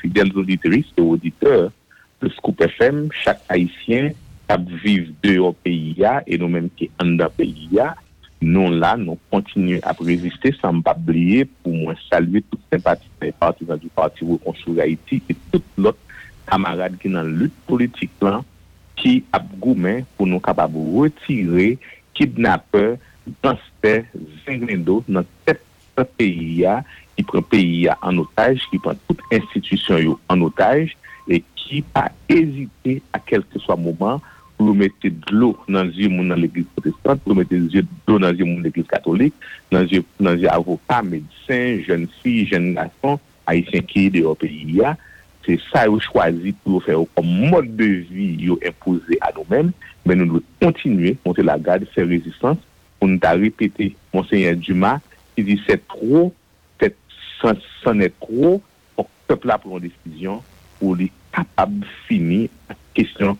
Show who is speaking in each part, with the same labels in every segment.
Speaker 1: fidèles auditrices et auditeurs de Scoop FM, chaque haïtien kap vive de yo peyi ya e nou menm ki an da peyi ya nou la nou kontinu ap reziste san pa bliye pou mwen salye tout sempatite partisan du parti wou konsou Haiti et tout lot kamarade ki nan lut politik lan ki ap goumen pou nou kapab retire kidnape, danste, zenglendo nan tep peyi ya qui prend pays en otage, qui prend toute institution en otage et qui pas hésité à quel que soit moment pour mettre de l'eau dans les yeux dans l'église protestante, pour mettre de l'eau dans les yeux l'église catholique, dans les yeux avocats, médecins, jeunes filles, jeunes garçons, haïtiens qui sont au pays. C'est ça qu'ils choisi pour faire comme mode de vie imposé à nous-mêmes, mais nous devons continuer, monter la garde, faire résistance, pour nous répéter, Monseigneur Dumas, qui dit c'est trop, c'en est trop, pour que le peuple pris une décision, pour les capables de finir la question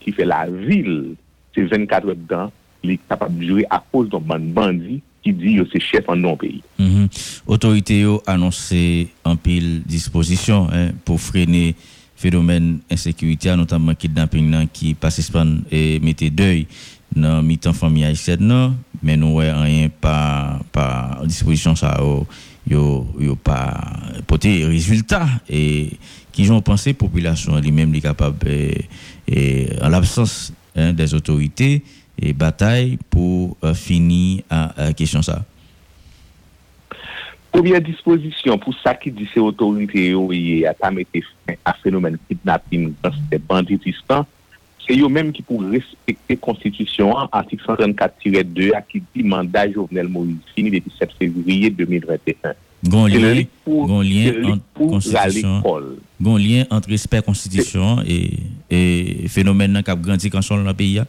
Speaker 1: qui fait la ville, c'est 24 heures dedans, il est capable de jouer à cause d'un bandit qui dit que c'est chef en non-pays.
Speaker 2: Mm Autorité a annoncé en pile disposition hein, pour freiner phénomène insécurité, notamment kidnapping qui passe et mettait deuil dans mi-temps famille haïtienne, mais nous n'avons rien pas, pas disposition ça, yo, yo pas porté résultat et qui ont pensé population lui-même est capable et, en l'absence hein, des autorités et bataille pour euh, finir à, question ça.
Speaker 1: Première disposition pour ça qui dit ces autorités et à mettre fin à phénomène kidnapping dans ces banditisme, se yo menm ki pou respekte konstitusyon artik 134-2 a ki di mandat Jovenel Moïse fini depi 7 fevriye 2021.
Speaker 2: Gon lien, gon lien entre konstitusyon, gon lien entre respect konstitusyon e fenomen nan kap grandi kansyon nan peyi ya?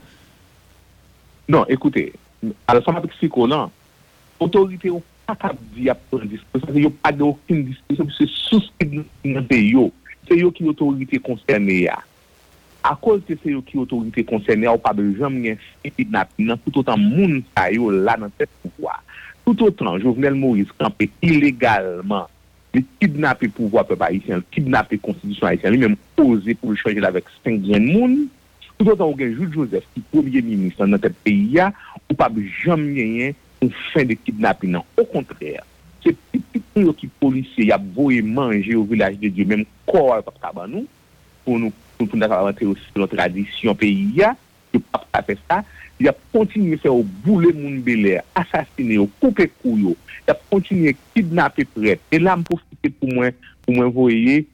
Speaker 1: Non, ekoute, ala son apik si konan, otorite yo kakap di ap pran disposyon, yo pa de okin disposyon, se sou skid nan peyi yo, se yo ki otorite konsterne ya. À cause de c'est eux qui autorité concernée, on pas de jamais kidnapping, tout autant monde là dans cette pouvoir. Tout autant, Jovenel Moïse campé illégalement, le kidnappé pouvoir peuple haïtien, le kidnappé constitution haïtienne, lui-même osé pour le changer avec 5 de monde. Tout autant, on a Jules Joseph, qui est premier ministre dans notre pays, ou pas jamais une fin de kidnapping. Au contraire, c'est petit qui policier, il a beau manger au village de Dieu, même corps, pas nous, pour nous, nous rentrer aussi dans notre tradition pays, il pas faire ça. Il a continué à faire au boulet moun belè, assassiner, couper couille, il a continué à kidnapper prêt. Et là, je profite pour moi, pour moi voyer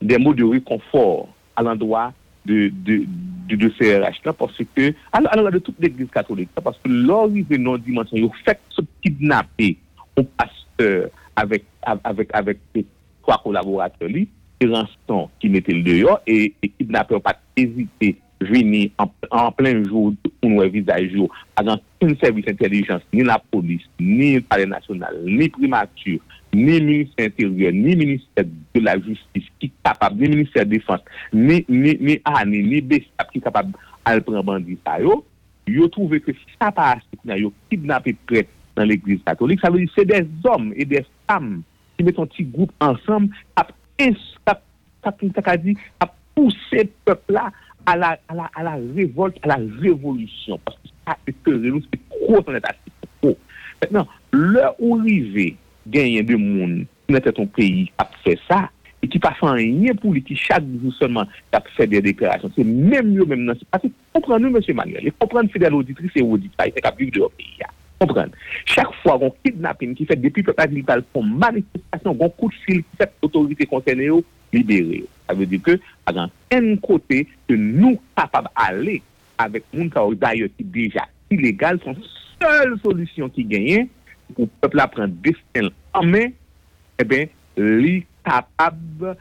Speaker 1: des mots de réconfort à l'endroit de, de, de, CRH là, parce que, alors, de toute l'église catholique, parce que l'arrivée non dimension, il fait ce kidnapper au pasteur avec, avec, avec trois collaborateurs, Qui mettait le dehors et, et kidnappeur pas hésité venir en, plein jour pour nous visage jour. Avant aucun service d'intelligence, ni la police, ni le palais national, ni primature, ni ministère intérieur, ni ministère de la justice qui est capable, ni ministère de la défense, ni, ni, ni BESAP qui est capable de prendre bandit ça, yo, yo trouvé que ça passe, yo kidnappé prêtre dans l'église catholique, ça veut dire c'est des hommes et des femmes qui mettent un petit groupe ensemble, à, à, à pousser le peuple là à la, à la, à la révolte, à la révolution. Parce que ça, c'est trop trop. Maintenant, l'heure où arrivé, gagner de monde qui n'était ton pays a fait ça, et qui pas fait rien pour lui, qui chaque jour seulement a fait des déclarations. C'est même mieux, même non. Parce que comprenez, monsieur Manuel, et comprenez fidèle auditrice et auditeur, c'est qu'à vivre de leur pays. Comprenez. Chaque fois qu'on kidnapping qui fait depuis que pas pour manifestation, qu'on coup de fil qui fait l'autorité concernée, libéré. Ça veut dire que, dans un côté, que nous capables d'aller avec moun d'ailleurs qui déjà illégal, sont seule solution qui gagne pour le peuple à prendre destin en main, eh bien, les capable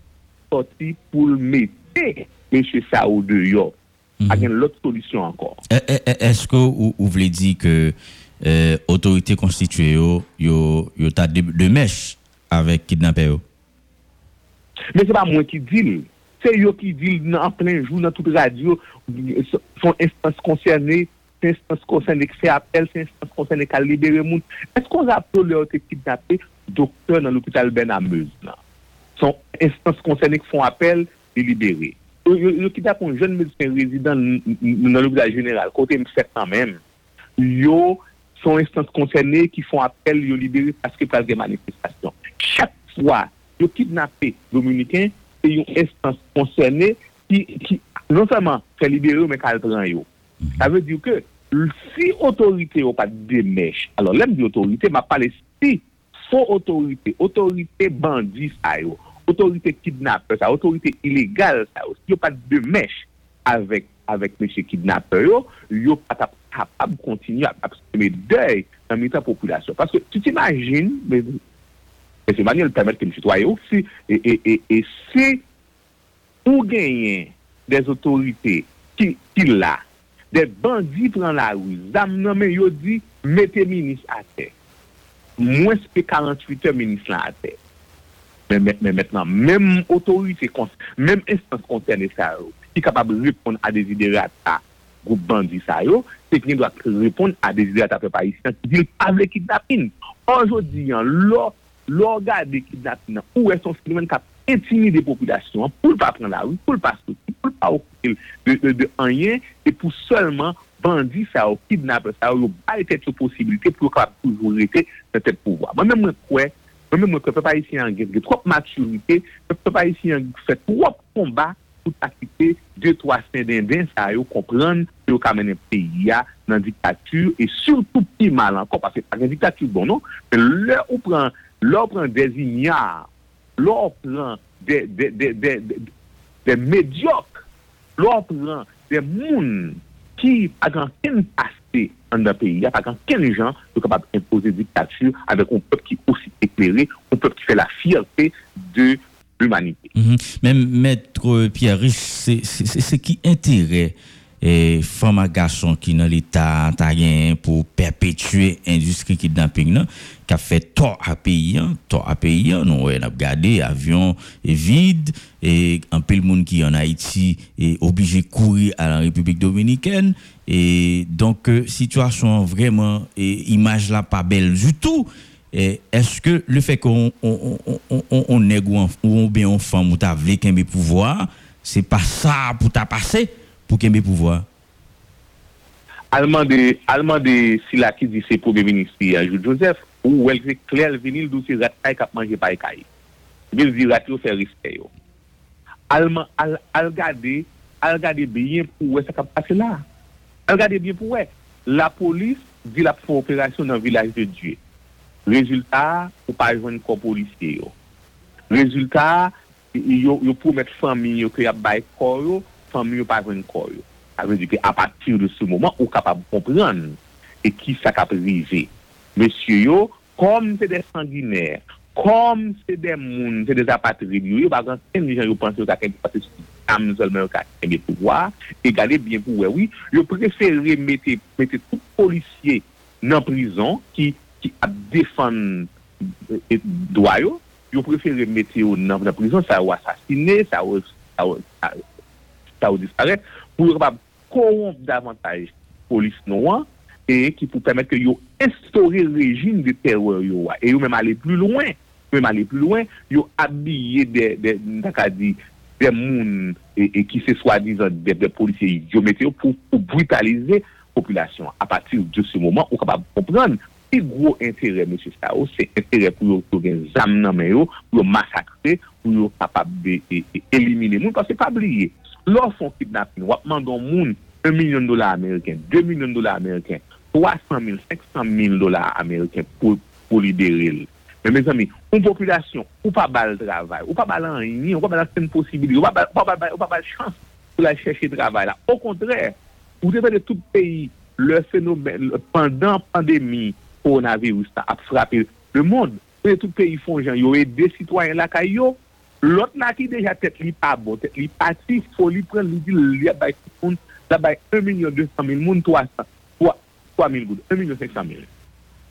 Speaker 1: sortir pour le mettre M. Sao dehors. Il y a une autre solution encore.
Speaker 2: Eh, eh, eh, est-ce que vous, voulez dire que Eh, otorite konstituye yo, yo ta demèche avèk kidnapè yo.
Speaker 1: Men se pa mwen ki dil, se yo ki dil nan plen jou nan tout radio, son instance konsernè, se instance konsernè ki se apel, se instance konsernè ki a libere moun. Esko zapto le yo te kidnapè doktè nan l'opital Ben Ameuz nan? Son instance konsernè ki fon apel, li libere. Yo kidnapè un jen medisyen rezidant nan l'opital general, kote m fèk nan men. Yo son instance concernée qui font appel, yo libéré parce que place des manifestations. Chaque fois, yo kidnappé Dominicain, c'est yon instance concernée qui, qui non seulement fait libérer, mais kal pran yo. Ça veut dire que si autorité ou pas démèche, alors l'aime di autorité, ma pale si faux autorité, autorité bandit sa yo, autorité kidnappeur ça, autorité illégale yo, si yo pa démèche avec avèk mèche kidnapè yo, yo pat ap kapab kontinu ap seme dèy nan mita populasyon. Paske tu t'imagine, mèche Manuel permète ke mèche toye ou, e se ou genyen des otorite ki, ki la, des bandi pran la ou, zam nan men yo di, mette minis ate. Mwen spe 48 minis lan ate. Men mètenan, mèm otorite, mèm instans kontene sa ou, ki kapab repon a deziderat a goup bandi sa yo, se ki nou doit repon a deziderat a pepa isyan ki dil pavle kidnapin. Anjodi yan, lò, lò gade kidnapin nan, ou e son skrimen kap intimide populasyon, pou l pa pren la ou, pou l pa soti, pou l pa okil de, de anyen, e pou solman bandi sa ou kidnap sa ou yo baye tet yo posibilite pou yo kapab poujou rete se tet pouvoi. Mwen mwen kwe, mwen mwen kwe pepa isyan gen, gen trop maturite, pepa isi yon fè trop kombat pou takite 2-3 sen den den sa yo kompran yo kamene peyi ya nan diktatur e surtout pi mal anko, pa se pa gen diktatur bon non, lè ou pran lè ou pran des ignare, lè ou pran des medyok, lè ou pran des moun ki agan ken passe an da peyi ya, agan ken jan yo kapab impose diktatur avek ou pep ki osi éclairé, on peut faire la fierté de l'humanité.
Speaker 2: Même Maître Pierre Rich, c'est ce qui intérêt et femmes et garçons qui dans l'état pour perpétuer l'industrie kidnapping qui a fait tort à pays tort à pays nous on a regardé avion vide et un peu le monde qui en Haïti est obligé de courir à la République dominicaine. Et donc euh, situation vraiment et image là pas belle du tout Eh, eske le fek on neg ou on be yon fam ou ta vle kenbe pouvoar, se pa sa pou ta pase pou kenbe pouvoar?
Speaker 1: Alman de, alman de sila ki di se pou be ministri a Jou Joseph, ou wel se kler vinil dou se ratay kap manje pa ekay. Bil di ratyo se riske yo. Alman, al, al gade, al gade biyen pou we se kap pase la. Al gade biyen pou we. La polis di la pou operasyon nan vilaj de Diyo. Rezultat, ou pa yon kon polisye yo. Rezultat, yo, yo pou met fami yo ki ap bay koyo, fami yo pa yon koyo. A vezi ki apatir de sou mouman, ou kapab kompran, e ki sa kap rive. Mesye yo, kom se de sanginer, kom se de moun, se de apatrib yo, yo bagan ten li jan yo panse yo kaken ki pase sou am solmen yo kaken de pouwa, e gade bien pou wewi, yo preferi mette, mette tout polisye nan prison ki ki ap defan e, doyo, yo prefere mette yo nan la prison, sa yo asasine, sa yo, yo disparet, pou yo kapab koronf davantaj polis nouan, e ki pou pemet ke yo instaure rejim de teror yo wa. E yo menm ale plus loin, yo menm ale plus loin, yo abye de, de, de, de moun e, e ki se swa dizan de polisye yo mette yo pou, pou brutalize populasyon. A patir de se mouman, ou kapab kompran, Si gro intere, M. Sao, se intere pou yo gen zam nan men yo, pou yo masakre, pou yo kapab de elimine moun, kwa se pa bliye. Lò wap mandon moun 1 milyon dolar Ameriken, 2 milyon dolar Ameriken, 300 mil, 500 mil dolar Ameriken pou me zami, ou populasyon, ou pa ou pa bal ou pa bal posibili, ou pa bal pou la ou de tout peyi, le fenomen, pendant pandemi, koronavirus ta ap frape le moun. Pwede tout peyi fon jan, yo e de sitwayen lakay yo, lot na ki deja tet li pa bon, tet li pati, fo li pren li di li ap bay si moun, la bay 1,200,000 moun, 300, 3,000 goud, 1,500,000.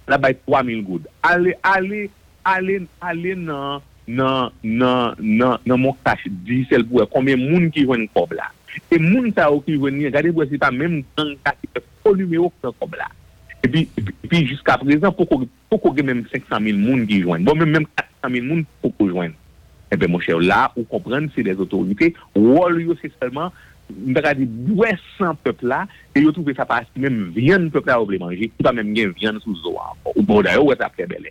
Speaker 1: La bay 3,000 goud. Ale, ale, ale, ale nan, nan, nan, nan, nan moun kache di sel pou e, konbe moun ki jwen kob la. E moun ta ou ki jwen ni, gade pou e se pa menm tan kache, fo lume ou ki jwen kob la. Et puis, puis jusqu'à présent, pourquoi a même 500 000 personnes qui joignent? Bon, même, même 400 000 personnes pour joigne. eh bien, mon cher, là, vous comprenez, c'est les autorités. Wall, c'est seulement, nous avons dit, ouais, sans peuple là, et vous trouvez ça parce que même viande peuple là, vous voulez manger, pas même viande sous eau. Ou bon, d'ailleurs, ouais, ça fait belle.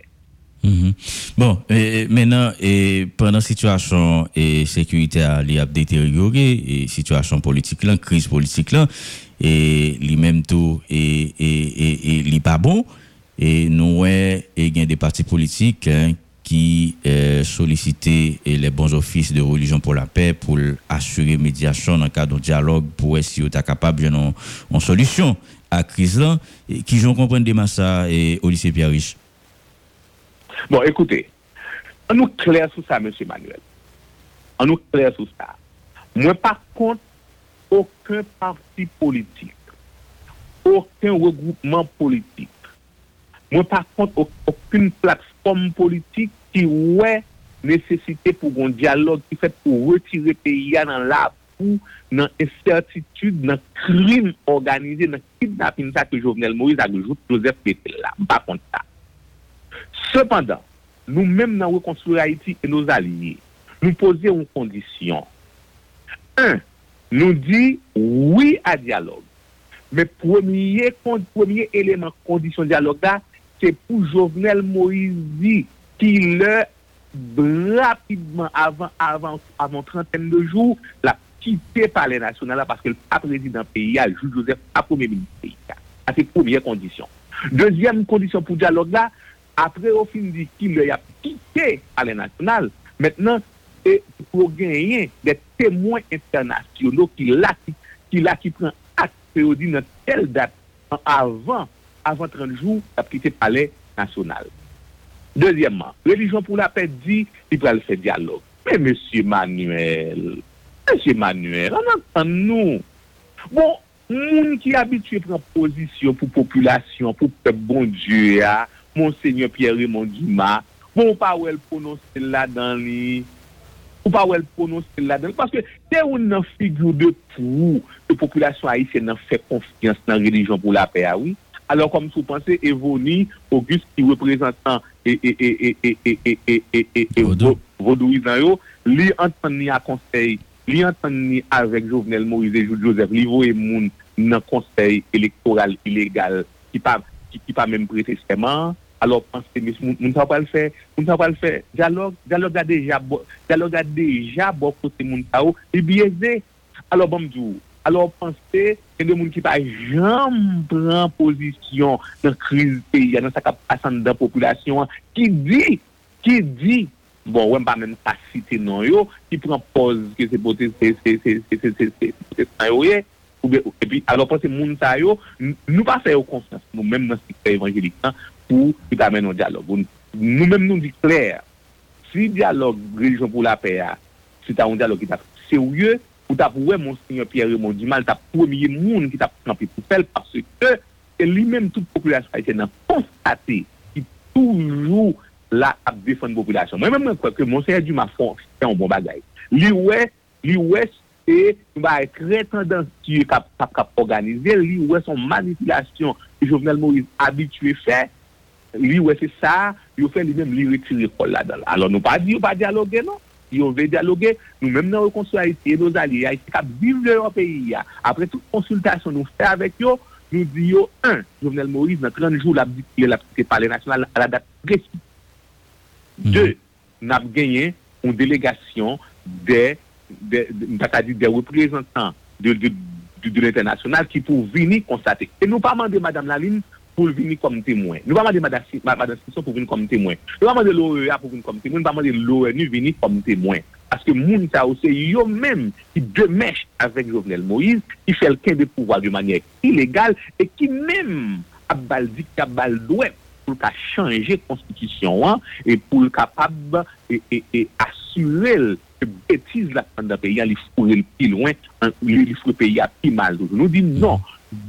Speaker 2: Mm Bon, et, maintenant, et pendant la situation et sécurité a détérioré, et situation politique là, crise politique là, et lui-même tout, et, et, et, et, pas bon, et nous, et il y a des partis politiques hein, qui euh, sollicitait les bons offices de religion pour la paix pour assurer médiation dans le cadre de dialogue pour essayer d'être capable de une solution à la crise là, et qui j'en comprends des ça et au lycée Pierre Riche.
Speaker 1: Bon, ekoute, an nou kler sou sa, M. Manuel. An nou kler sou sa. Mwen pa kont, okun parti politik, okun regroupman politik, mwen pa kont, okun platform politik ki wè nesesite pou goun diyalog ki fèt pou retire peya nan la pou, nan incertitude, nan krim organize, nan kidnapin sa ke Jovenel Moïse a goujou Joseph Petel la. Mwen pa kont sa. Cependant, nous-mêmes dans Reconstruire Haïti et nos alliés, nous posons une condition. Un, nous dit oui à dialogue. Mais premier, premier élément condition dialogue là, c'est pour Jovenel Moïse qui le rapidement avant avant avant trentaine de jours l'a quitté par les nationales parce que le président pays a Jules Joseph a premier ministre pays. C'est première condition. Deuxième condition pour dialogue là, après, au fin dit qu'il a quitté à la nationale, maintenant, c'est pour gagner des témoins internationaux qui a, qui, prend acte dit dans telle date, avant, avant 30 jours, a quitté le palais national. Deuxièmement, religion pour la paix dit qu'il va faire dialogue. Mais monsieur Manuel, monsieur Manuel, on entend nous. Bon, monde qui habitué à prendre position pour population, pour peuple bon Dieu, Monseigneur Pierre-Raymond Guimard, pou pa wèl prononse la dan li, pou pa wèl prononse la dan li, paske te ou nan figyou de pou, te populasyon Haitien nan fè konfians nan religion pou la pe a wè, alor kom sou panse Evoni, Auguste ki reprezentan e vodouizan yo, li antan ni a konsey, li antan ni avek Jovenel Moise Joseph, li vo e moun nan konsey elektoral ilegal ki pa, pa mèm prete seman, alor panse mis moun sa wapal fè, moun sa wapal fè, diyalog, diyalog da deja bo, diyalog da deja bo kote moun sa ou, li biyeze, alor bamdou, alor panse, ken de moun ki pa jam pran pozisyon nan kriz peya, nan sa kap asan da populasyon, ki di, ki di, bon wèm pa men pa site nan yo, ki pran poz ke se bote se se se se se se se se se yo ye, Ou be, ou, epi, alo pwese moun sa yo, nou pa fè yo konfians nou, mèm nan sikta evangelikan, pou ki ta men nou diyalog. Nou men nou di kler, si diyalog religion pou la pe a, si ta ou diyalog ki ta serye, ou ta pou we monsenyor Pierre Raymond Dumas, ta pwemye moun ki ta pwemye pou fel, parce ke li men tout populasyon a ite nan konstate ki toujou la ap defon populasyon. Mwen men mwen kwe ke monsenyor Dumas fon, se yon bon bagay. Li we, li we se, nou ba e kre tendansi kap kap organize, li we son manipulasyon ki Jovenel Moïse abitue fè, lui, ouais, c'est ça, il fait lui-même, lui retirer là-dedans. Alors, nous pas dit, pas dialoguer, non. Si on veut dialoguer, nous-mêmes, nous reconstruisons nos alliés, Haïti, qui vivent dans pays. Après toute consultation, nous fait avec eux, nous disons, un, Jovenel Moïse, dans 30 jours, l'a dit par les nationales à la date précise. Mhm. Deux, nous avons gagné une délégation des, des, des, des représentants de, de, de, l'international qui pour venir constater. Et nous pas demandé, Madame Laline, pour venir comme témoin. Nous ne pas demander Madame Sisson pour venir comme témoin. Nous ne pas demander l'OEA pour venir comme témoin. Nous ne pas demander l'ONU venir comme témoin. Parce que moun ça aussi, eux-mêmes qui demèchent avec Jovenel Moïse, qui fait le quin de pouvoir de manière illégale et qui même a baldi, a baldoué pour changer la constitution hein, et pour capable et, et, assurer que bêtise la d'un pays, il faut le plus loin, il faut le pays à plus mal. Nous disons non,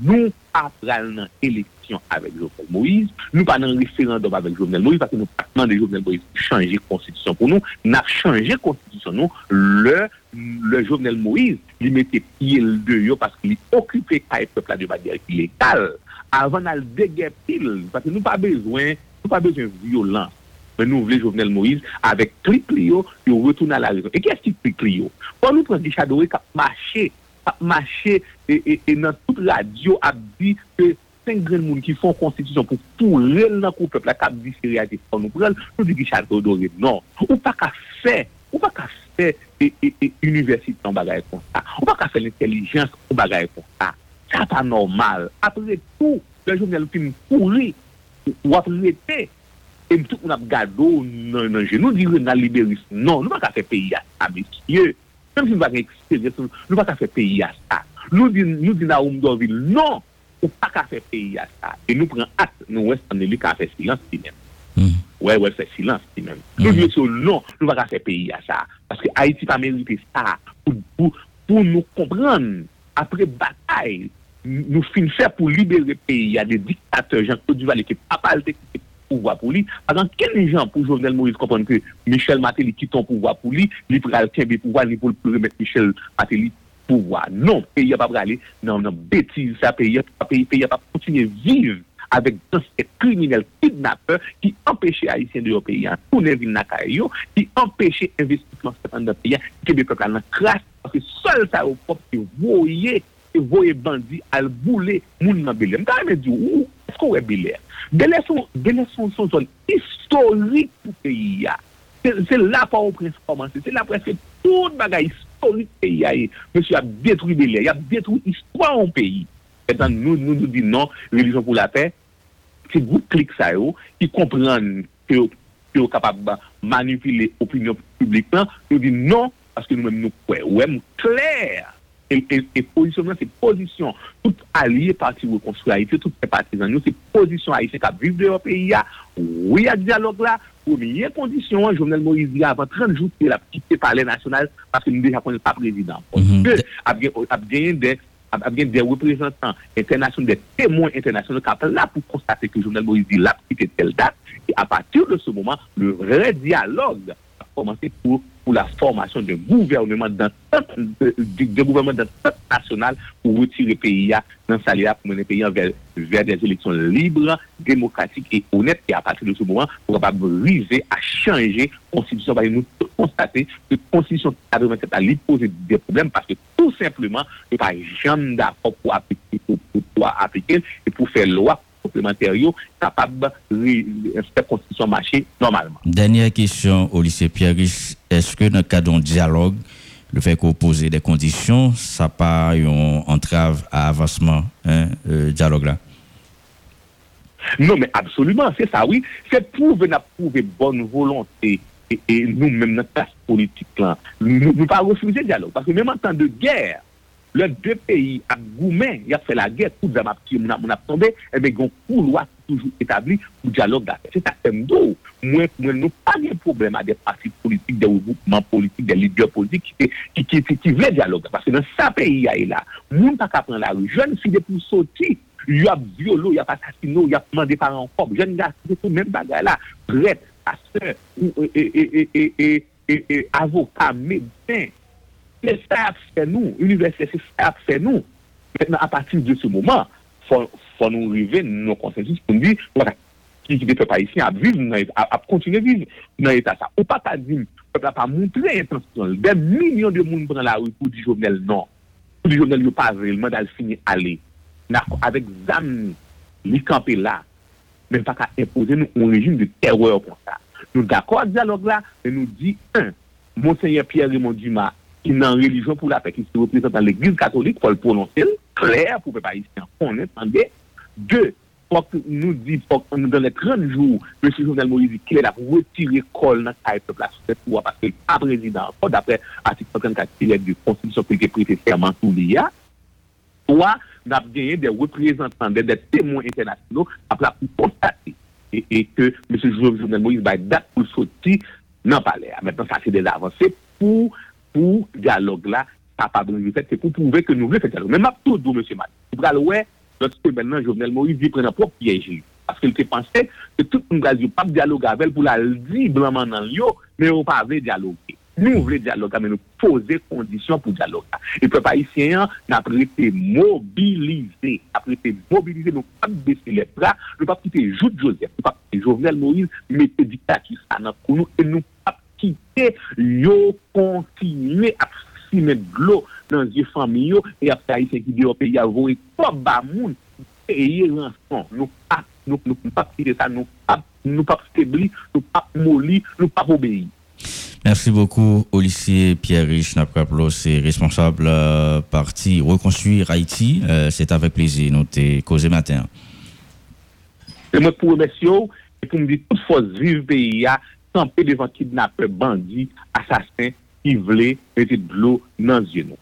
Speaker 1: nous après l'élection avec Jovenel Moïse, nous pas dans référendum avec Jovenel Moïse parce que nous pas demandé Jovenel Moïse changer constitution pour nous, avons changé constitution nous, le le Jovenel Moïse, il mettait pied deux parce qu'il occupait le peuple de manière illégale. Avant de déguerpir parce que nous pas besoin, nous pas besoin de violence. mais nous voulons Jovenel Moïse avec clic Clio, il retourne à la raison. Et qu'est-ce qui clic Clio? Quand nous prenons Richard Doré qui a marché, a marché et, et, dans toute radio a dit que 5 gren moun ki fon konstitisyon pou pou rel nan kou pepl la kap di seri a di fon nou pou rel, nou di ki chal to do rel. Non, ou pa ka fe, ou pa ka fe e, e, e universite an bagay kon sa. Ou pa ka fe l'intellijans an bagay kon sa. Sa pa normal. Apre tout, le jounel ki m kouri, ou apre rete, e m tout moun ap gado nan genou di rel nan liberis. Non, nou pa ka fe peyi a sa, mesye. Mèm si nou pa ka fe peyi a sa. Nou di na oum do vil, non. Pas faire pays à ça. Et nous prenons acte, nous ouais en élu qu'à faire silence lui même. Mm. Ouais, ouais, fait silence lui même. Mm. Nous disons non, nous pas faire pays à ça. Parce que Haïti pas mérité ça pour, pour, pour nous comprendre après bataille nous finissons faire pour libérer le pays. A des dictateurs, Jean-Claude Duvalier, qui pas mal de pouvoir pour lui. Exemple, quel gens pour Jovenel Moïse comprendre que Michel Matéli quitte ton pouvoir pour lui, il pourra le pouvoir, il pour remettre Michel Matéli pouwa. Non, peye pa prale nan nan betiz sa, peye pa kontinye vive avèk dans se kriminel kidnapper ki empèche Haitien de yo peyi an, tounen vin na kare yo, ki empèche investisman sepan de peyi an, kebekok an nan kras, anke sol sa yo pop te voye, te voye bandi al boule moun nan Belè. Mta an me di ou, esko we Belè? Belè son, Belè son son zon historik pou peyi an. Se la pa ou prens komanse, se la prens se tout bagay historik historique pays. Monsieur a détruit belè, il a détruit l'histoire au pays. Et nous, nous nous disons non, religion pour la paix, c'est vous clic ça qui comprennent que que est capable de manipuler l'opinion publique, nous disons non, parce que nous-mêmes nous croyons, clair et, positionnement, c'est position. Tout allié parti reconstruire Haïti, tout les partisans, c'est position haïtienne qui vivre de leur pays. Oui, il y a dialogue là. Première condition, Jovenel Moïse dit avant 30 jours, il a quitté le palais national parce que nous déjà pas président. Parce que, a gagné des des représentants internationaux, des témoins internationaux qui sont là pour constater que Jovenel Moïse dit là, quitté telle date. Et à partir de ce moment, le vrai dialogue a commencé pour pour la formation d'un gouvernement dans de gouvernement dans national pour retirer le pays dans sa pour mener le pays vers, vers des élections libres, démocratiques et honnêtes. Et à partir de ce moment, pour capable briser à changer la constitution. Que nous constater que la constitution 87 a posé des problèmes parce que tout simplement, il n'y a pas jamais d'accord pour appliquer, pour, pour appliquer et pour faire loi complémentaires capables de faire constitution marcher normalement.
Speaker 2: Dernière question au lycée Pierre est-ce que dans le cadre d'un dialogue, le fait qu'on pose des conditions, ça pas une entrave à avancement, hein, euh, dialogue là?
Speaker 1: Non, mais absolument, c'est ça, oui. C'est prouver, prouver bonne volonté et, nous-mêmes, notre classe politique là, nous ne pas refuser le dialogue. Parce que même en temps de guerre, le de peyi ak goumen ya fe la gè, kout zan ap ki moun ap, moun ap tombe, ebe yon kou lwa toujou etabli pou diyalog da. Se ta tem do, mwen nou pa gen problem a de pati politik, de ouvoukman politik, de lidye politik ki vle diyalog da. Pase nan sa peyi ya e la, moun pa ka pren la rou, jen si de pou soti, yo ap violo, yo ap asasino, yo ap mande paran kom, jen ga se pou men bagay la, pret, ase, avoka, medyen, Se sa ap fè nou, universite se sa ap fè nou, mètenan apatil de se mouman, fò nou rive nou konsensus pou nou di, wala, ki ki de pe pa isi ap viv, ap kontine viv nan etat sa. Ou pa ta di, ou pa pa moun ple intansyon, de milyon de moun pran la ou pou di jovenel nan, pou di jovenel yo pa vreman dal fini ale. Nako, avek zam li kampe la, men pa ka impose nou un rejim de terreur kon sa. Nou d'akor dialog la, men nou di, un, Monsenye Pierre Raymond Dumas qui est en religion pour la paix, qui se représente dans l'église catholique, pour le prononcer, clair, pour ne pas ici entendait. Deux, faut que nous dit, dans les 30 jours, M. Jovenel Moïse, qu'il est là pour col dans place de pouvoir, parce n'est pas président, d'après l'article 34 du Constitution qui est prêté serment sous l'IA. Trois, nous avons gagné des représentants, des, témoins internationaux, après pour constater et, que M. Jovenel Moïse va date pour sortir dans le palais. Maintenant, ça, c'est des avancées pour pour dialogue là, capable de fait, c'est pour prouver que nous voulons faire dialogue. Mais ma tout M. Mat. Vous lorsque maintenant Jovenel Moïse dit prendre un propre piège. Parce qu'il pensé que tout le monde n'a pas dialogue avec elle pour la dire blanc dans l'eau, mais on pas dialoguer. nous voulons dialogue, mais nous poser conditions pour dialogue. Et peuple haïtien n'a pas été mobilisé, a été mobilisé, nous pas baisser les bras, nous pas quitter Jude Joseph, nous pas quitter Jovenel Moïse, mettre dictature ça dans nous et nous pas quitter, yo à simer de l'eau dans les familles et après haïtien qui pays à vous et pas bas moun payer rançon. Nous pas nous nous pas quitter ça, nous pas nous pas faiblir, nous pas nous pas obéir.
Speaker 2: Merci beaucoup, Olivier Pierre-Rich Napkaplo, c'est responsable euh, parti Reconstruire Haïti. Euh, c'est avec plaisir, nous t'es causé matin.
Speaker 1: Et moi, pour remercier, et pour me dire, toute force vive pays, kampe devan kidnapè bandi, asasè, ki vle, mette dlo nan zye nou.